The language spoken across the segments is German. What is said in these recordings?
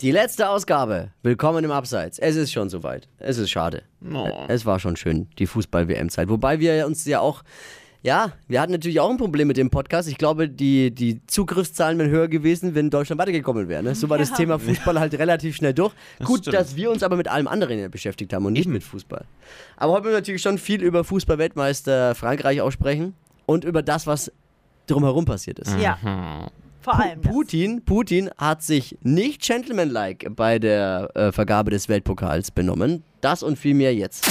Die letzte Ausgabe. Willkommen im Abseits. Es ist schon soweit. Es ist schade. Oh. Es war schon schön, die Fußball-WM-Zeit. Wobei wir uns ja auch, ja, wir hatten natürlich auch ein Problem mit dem Podcast. Ich glaube, die, die Zugriffszahlen wären höher gewesen, wenn Deutschland weitergekommen wäre. Ne? So war das Thema Fußball halt relativ schnell durch. Gut, stimmt. dass wir uns aber mit allem anderen ja beschäftigt haben und nicht mit Fußball. Aber heute wollen wir natürlich schon viel über Fußball-Weltmeister Frankreich auch sprechen und über das, was drumherum passiert ist. Ja. Vor allem. das. Putin, Putin hat sich nicht gentlemanlike bei der äh, Vergabe des Weltpokals benommen. Das und viel mehr jetzt.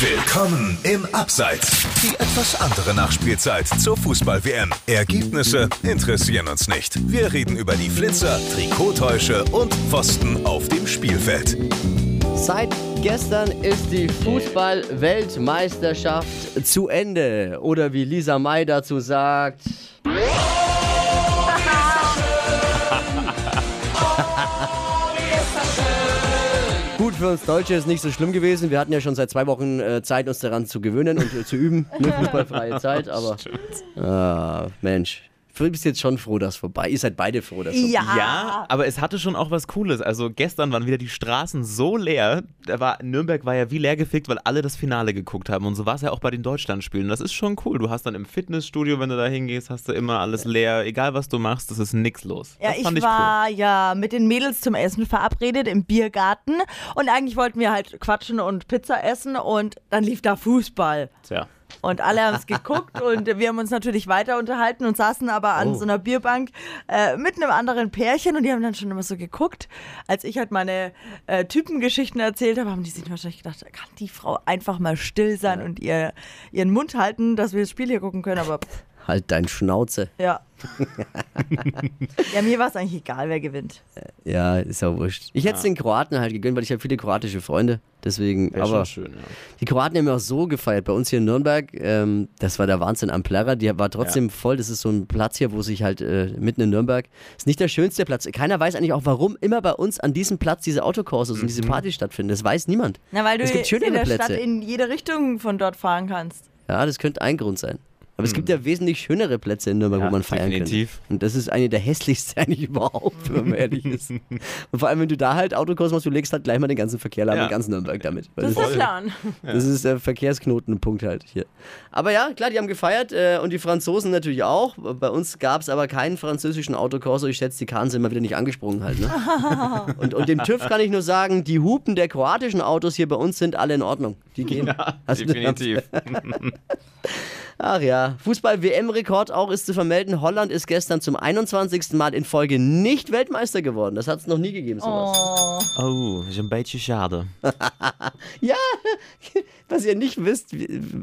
Willkommen im Abseits. Die etwas andere Nachspielzeit zur Fußball-WM. Ergebnisse interessieren uns nicht. Wir reden über die Flitzer, Trikottäusche und Pfosten auf dem Spielfeld. Seit gestern ist die Fußball-Weltmeisterschaft zu Ende. Oder wie Lisa May dazu sagt. Für uns Deutsche ist nicht so schlimm gewesen. Wir hatten ja schon seit zwei Wochen äh, Zeit, uns daran zu gewöhnen und äh, zu üben. Ne, fußballfreie Zeit, aber. Ah, Mensch. Du bist jetzt schon froh, dass vorbei. Ihr seid beide froh, dass vorbei Ja. Ja, aber es hatte schon auch was Cooles. Also gestern waren wieder die Straßen so leer. Da war, Nürnberg war ja wie leer gefickt, weil alle das Finale geguckt haben. Und so war es ja auch bei den Deutschlandspielen. Das ist schon cool. Du hast dann im Fitnessstudio, wenn du da hingehst, hast du immer alles leer. Egal was du machst, es ist nix los. Ja, das ich fand ich war ja mit den Mädels zum Essen verabredet im Biergarten und eigentlich wollten wir halt quatschen und Pizza essen und dann lief da Fußball. cool. Tja. Und alle haben es geguckt und wir haben uns natürlich weiter unterhalten und saßen aber an Oh. so einer Bierbank äh, mit einem anderen Pärchen und die haben dann schon immer so geguckt. Als ich halt meine äh, Typengeschichten erzählt habe, haben die sich wahrscheinlich gedacht, kann die Frau einfach mal still sein und ihr, ihren Mund halten, dass wir das Spiel hier gucken können. Aber pff, Halt dein Schnauze. ja. ja, mir war es eigentlich egal, wer gewinnt. Ja, ist ja wurscht. Ich hätte es den Kroaten halt gegönnt, weil ich habe viele kroatische Freunde. Deswegen, Wär aber schon schön, ja. die Kroaten haben ja auch so gefeiert. Bei uns hier in Nürnberg, ähm, das war der Wahnsinn am Plärrer. Die war trotzdem voll. Das ist so ein Platz hier, wo sich halt äh, mitten in Nürnberg, ist nicht der schönste Platz. Keiner weiß eigentlich auch, warum immer bei uns an diesem Platz diese Autokurses und diese Partys stattfinden. Das weiß niemand. Na, weil du es gibt schönere in der Plätze. Stadt in jede Richtung von dort fahren kannst. Ja, das könnte ein Grund sein. Aber es gibt ja wesentlich schönere Plätze in Nürnberg, Ja, wo man feiern definitiv. kann. Und das ist eine der hässlichsten eigentlich überhaupt, wenn man ehrlich ist. Und vor allem, wenn du da halt Autokurs machst, du legst halt gleich mal den ganzen Verkehr lahm Ja. in ganz Nürnberg damit. Das ist der Plan. das ist der Verkehrsknotenpunkt halt hier. Aber ja, klar, die haben gefeiert äh, und die Franzosen natürlich auch. Bei uns gab es aber keinen französischen Autokorso. Ich schätze, die Kahn sind mal wieder nicht angesprungen halt. Ne? und, und dem TÜV kann ich nur sagen, die Hupen der kroatischen Autos hier bei uns sind alle in Ordnung. Die gehen. Also, Definitiv. Ach ja, Fußball-WM-Rekord auch ist zu vermelden. Holland ist gestern zum 21. Mal in Folge nicht Weltmeister geworden. Das hat es noch nie gegeben, sowas. Oh, is een beetje schade. Ja, was ihr nicht wisst,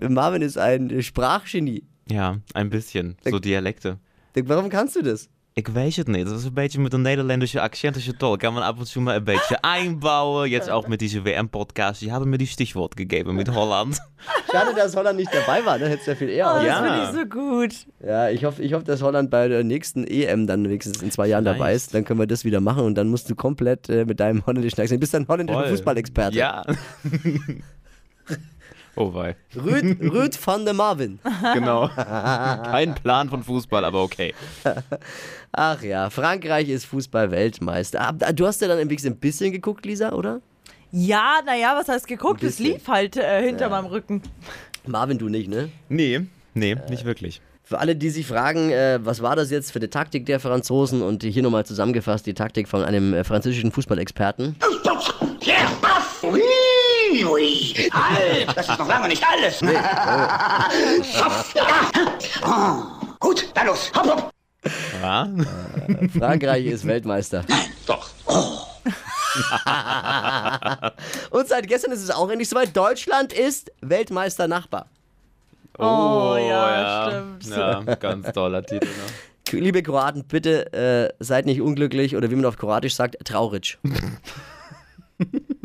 Marvin ist ein Sprachgenie. Ja, ein bisschen. So Dialekte. Warum kannst du das? Ik weet het niet. Dat is een beetje met een Nederlandse accenttische Tol. Kann man ab und zu mal ein bisschen einbauen. Jetzt auch mit diesem WM-Podcast. Die haben mir die Stichwort gegeben mit Holland. Schade, dass Holland nicht dabei war, ne? Hättest du ja viel eher Oh, aus. das Ja. finde ich so gut. Ja, ich hoffe, ich hoffe, dass Holland bei der nächsten EM dann wenigstens in zwei Jahren dabei ist. Dann können wir das wieder machen und dann musst du komplett äh, mit deinem holländischen Akzent. Du bist ein holländischer. Fußballexperte. Ja. oh wei. Rüd, Rüd van der Marvin. Genau. Kein Plan von Fußball, aber okay. Ach ja, Frankreich ist Fußball-Weltmeister. Ah, Du hast ja dann im Weg ein bisschen geguckt, Lisa, oder? Ja, naja, was heißt geguckt? Es lief halt äh, hinter meinem Rücken. Marvin, du nicht, ne? Nee, nee, nicht wirklich. Für alle, die sich fragen, äh, was war das jetzt für eine Taktik der Franzosen und hier nochmal zusammengefasst die Taktik von einem äh, französischen Fußballexperten. Ja, ui. Halt, das ist noch lange nicht alles. Hopp, ja. Oh, gut, dann los. Hopp, hopp. Ja? Frankreich ist Weltmeister. Doch. Und seit gestern ist es auch endlich soweit. Deutschland ist Weltmeister-Nachbar. Oh, ja, stimmt. Ja, ganz toller Titel. Ne? Liebe Kroaten, bitte äh, seid nicht unglücklich oder wie man auf Kroatisch sagt, traurig.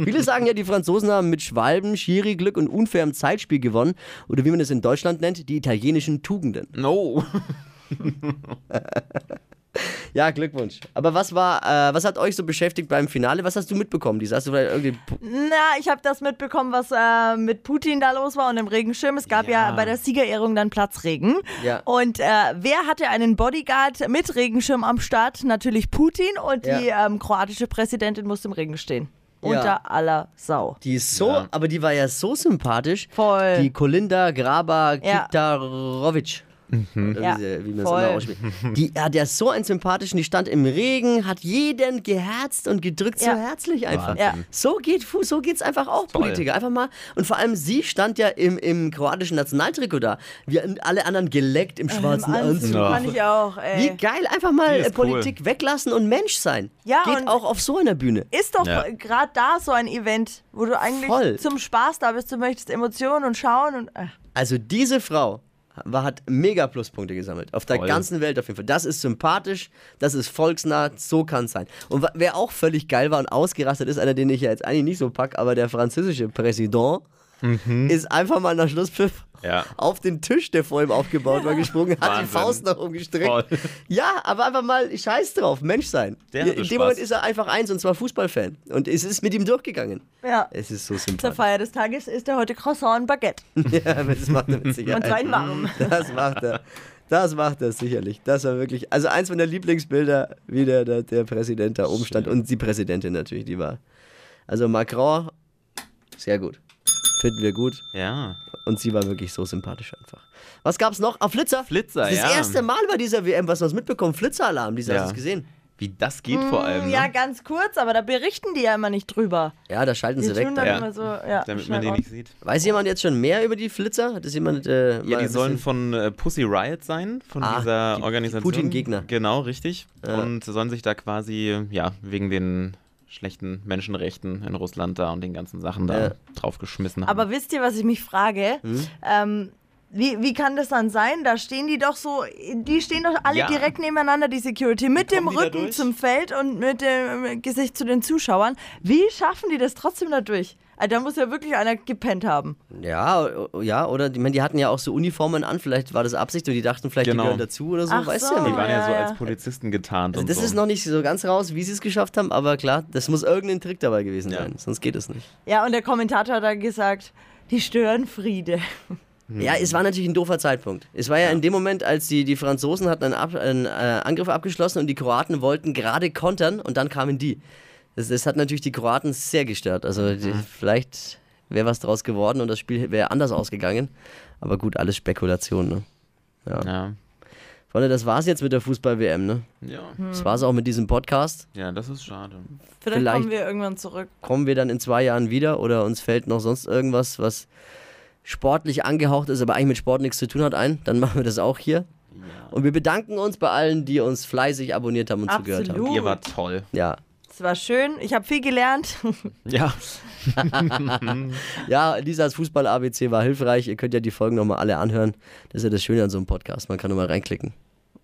Viele sagen ja, die Franzosen haben mit Schwalben, Schiri-Glück und unfairem Zeitspiel gewonnen. Oder wie man es in Deutschland nennt, die italienischen Tugenden. No. Ja, Glückwunsch. Aber was war, äh, was hat euch so beschäftigt beim Finale? Was hast du mitbekommen? Die hast du vielleicht irgendwie. Na, ich habe das mitbekommen, was äh, mit Putin da los war und im Regenschirm. Es gab ja, Ja. bei der Siegerehrung dann Platzregen. Ja. Und äh, wer hatte einen Bodyguard mit Regenschirm am Start? Natürlich Putin und Ja. die ähm, kroatische Präsidentin musste im Regen stehen. Ja. Unter aller Sau. Die ist so, Ja. aber die war ja so sympathisch. Voll. Die Kolinda Graba Ja. Oder Ja, wie, wie man es voll. Die hat ja so einen sympathischen, die stand im Regen, hat jeden geherzt und gedrückt, so Ja. herzlich einfach. Ja. So geht Fu- so geht's einfach auch, Toll. Politiker. Einfach mal. Und vor allem sie stand ja im, im kroatischen Nationaltrikot da. Wir alle anderen geleckt im schwarzen Anzug Anzug. Ja. fand ich auch, Wie ey. geil, einfach mal Politik weglassen und Mensch sein. Ja, Geht auch auf so einer Bühne. Ist doch Ja. gerade da so ein Event, wo du eigentlich Voll. zum Spaß da bist, du möchtest Emotionen und schauen und. Äh. Also diese Frau war, hat mega Pluspunkte gesammelt. Auf der Voll. ganzen Welt auf jeden Fall. Das ist sympathisch, das ist volksnah, so kann es sein. Und wer auch völlig geil war und ausgerastet ist, einer, den ich ja jetzt eigentlich nicht so pack, aber der französische Präsident ist einfach mal nach Schlusspfiff Ja. auf den Tisch, der vor ihm aufgebaut war, gesprungen, hat die. Faust nach oben gestreckt. Voll. Ja, aber einfach mal scheiß drauf, Mensch sein. Der In dem Spaß. Moment ist er einfach eins und zwar Fußballfan. Und es ist mit ihm durchgegangen. Ja. Es ist so Zur sympathisch. Feier des Tages ist er heute Croissant und Baguette. ja, das macht er mit Sicherheit. Und zwar in warm. Das macht er. Das macht er sicherlich. Das war wirklich, also eins meiner Lieblingsbilder, wie der, der, der Präsident da oben stand und die Präsidentin natürlich, die war. Also Macron, sehr gut. Finden wir gut. Ja. Und sie war wirklich so sympathisch einfach. Was gab's noch? Ah, Flitzer. Flitzer, Das ja. erste Mal bei dieser WM, was wir mitbekommen. Flitzeralarm, dieser Ja. hast du es gesehen. Wie das geht vor allem. Ne? Ja, ganz kurz, aber da berichten die ja immer nicht drüber. Ja, da schalten Die sie weg. tun dann Ja. immer so, ja, Damit man den raus. nicht sieht. Weiß jemand jetzt schon mehr über die Flitzer? Hat das jemand äh, mal Ja, die sollen von äh, Pussy Riot sein, von Ah, dieser die- die Organisation. Putin-Gegner. Genau, richtig. Ja. Und sollen sich da quasi, ja, wegen den schlechten Menschenrechten in Russland da und den ganzen Sachen da Ja. draufgeschmissen haben. Aber wisst ihr, was ich mich frage? Hm? Ähm, wie, wie kann das dann sein? Da stehen die doch so, die stehen doch alle Ja. direkt nebeneinander, die Security, mit dem die Rücken zum Feld und mit dem Gesicht zu den Zuschauern. Wie schaffen die das trotzdem da durch? Also, da muss ja wirklich einer gepennt haben. Ja, ja, oder die, die hatten ja auch so Uniformen an, vielleicht war das Absicht und die dachten vielleicht, Genau. die gehören dazu oder so, Ach weißt so. du ja die nicht. waren ja, Ja, so als Polizisten getarnt Also und das so. ist noch nicht so ganz raus, wie sie es geschafft haben, aber klar, das muss irgendein Trick dabei gewesen Ja. sein, sonst geht es nicht. Ja, und der Kommentator hat dann gesagt, die stören Friede. Ja, es war natürlich ein doofer Zeitpunkt. Es war ja, in dem Moment, als die, die Franzosen hatten einen, Ab, einen äh, Angriff abgeschlossen und die Kroaten wollten gerade kontern und dann kamen die. Das, das hat natürlich die Kroaten sehr gestört. Also die, vielleicht wäre was draus geworden und das Spiel wäre anders ausgegangen. Aber gut, alles Spekulation. Ne? Ja. Ja. Freunde, das war's jetzt mit der Fußball-WM. Ne? Ja. Das war's auch mit diesem Podcast. ja, das ist schade. Vielleicht, Vielleicht- kommen wir irgendwann zurück. kommen wir dann in zwei Jahren wieder oder uns fällt noch sonst irgendwas, was sportlich angehaucht ist, aber eigentlich mit Sport nichts zu tun hat, ein, dann machen wir das auch hier. Und wir bedanken uns bei allen, die uns fleißig abonniert haben und zugehört haben. Absolut. Ihr wart toll. Ja. Es war schön, ich habe viel gelernt. Ja. Ja, Lisas Fußball-ABC war hilfreich. Ihr könnt ja die Folgen nochmal alle anhören. Das ist ja das Schöne an so einem Podcast. Man kann nochmal reinklicken.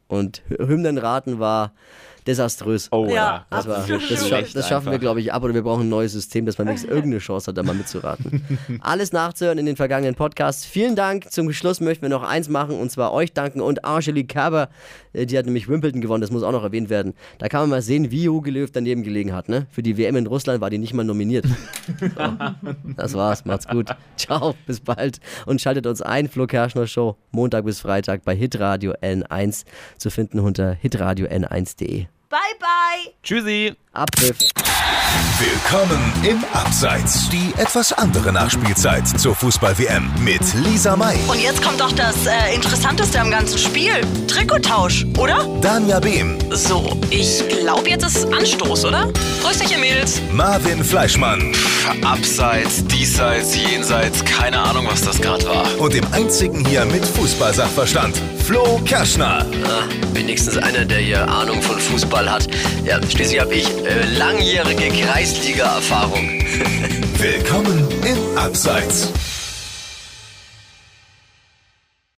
Und Hy- Hymnenraten war desaströs. Oh Ja. Das, war, das, scha das schaffen wir, einfach. glaube ich, ab oder wir brauchen ein neues System, dass man wenigstens irgendeine Chance hat, da mal mitzuraten. Alles nachzuhören in den vergangenen Podcasts. Vielen Dank. Zum Schluss möchten wir noch eins machen und zwar euch danken und Angelique Kerber, äh, die hat nämlich Wimbledon gewonnen, das muss auch noch erwähnt werden. Da kann man mal sehen, wie Jogi Löw daneben gelegen hat. Ne? Für die WM in Russland war die nicht mal nominiert. So, das war's, macht's gut. Ciao, bis bald und schaltet uns ein. Flo Kerschner Show, Montag bis Freitag bei Hitradio N1 zu finden unter hitradio n1.de. bye, bye! Tschüssi. Abpfiff. Willkommen im Abseits. Die etwas andere Nachspielzeit zur Fußball-WM mit Lisa May, Und jetzt kommt doch das äh, Interessanteste am ganzen Spiel. Trikottausch, oder? Danja Behm, So, ich glaube, jetzt ist Anstoß, oder? Grüß dich, ihr Mädels. Marvin Fleischmann Abseits, diesseits, jenseits, keine Ahnung, was das gerade war. und dem einzigen hier mit Fußballsachverstand, Flo Kerschner. Ah, wenigstens einer, der hier Ahnung von Fußball hat. Ja, schließlich habe ich äh, langjährige Kreisliga-Erfahrung. Willkommen im Abseits.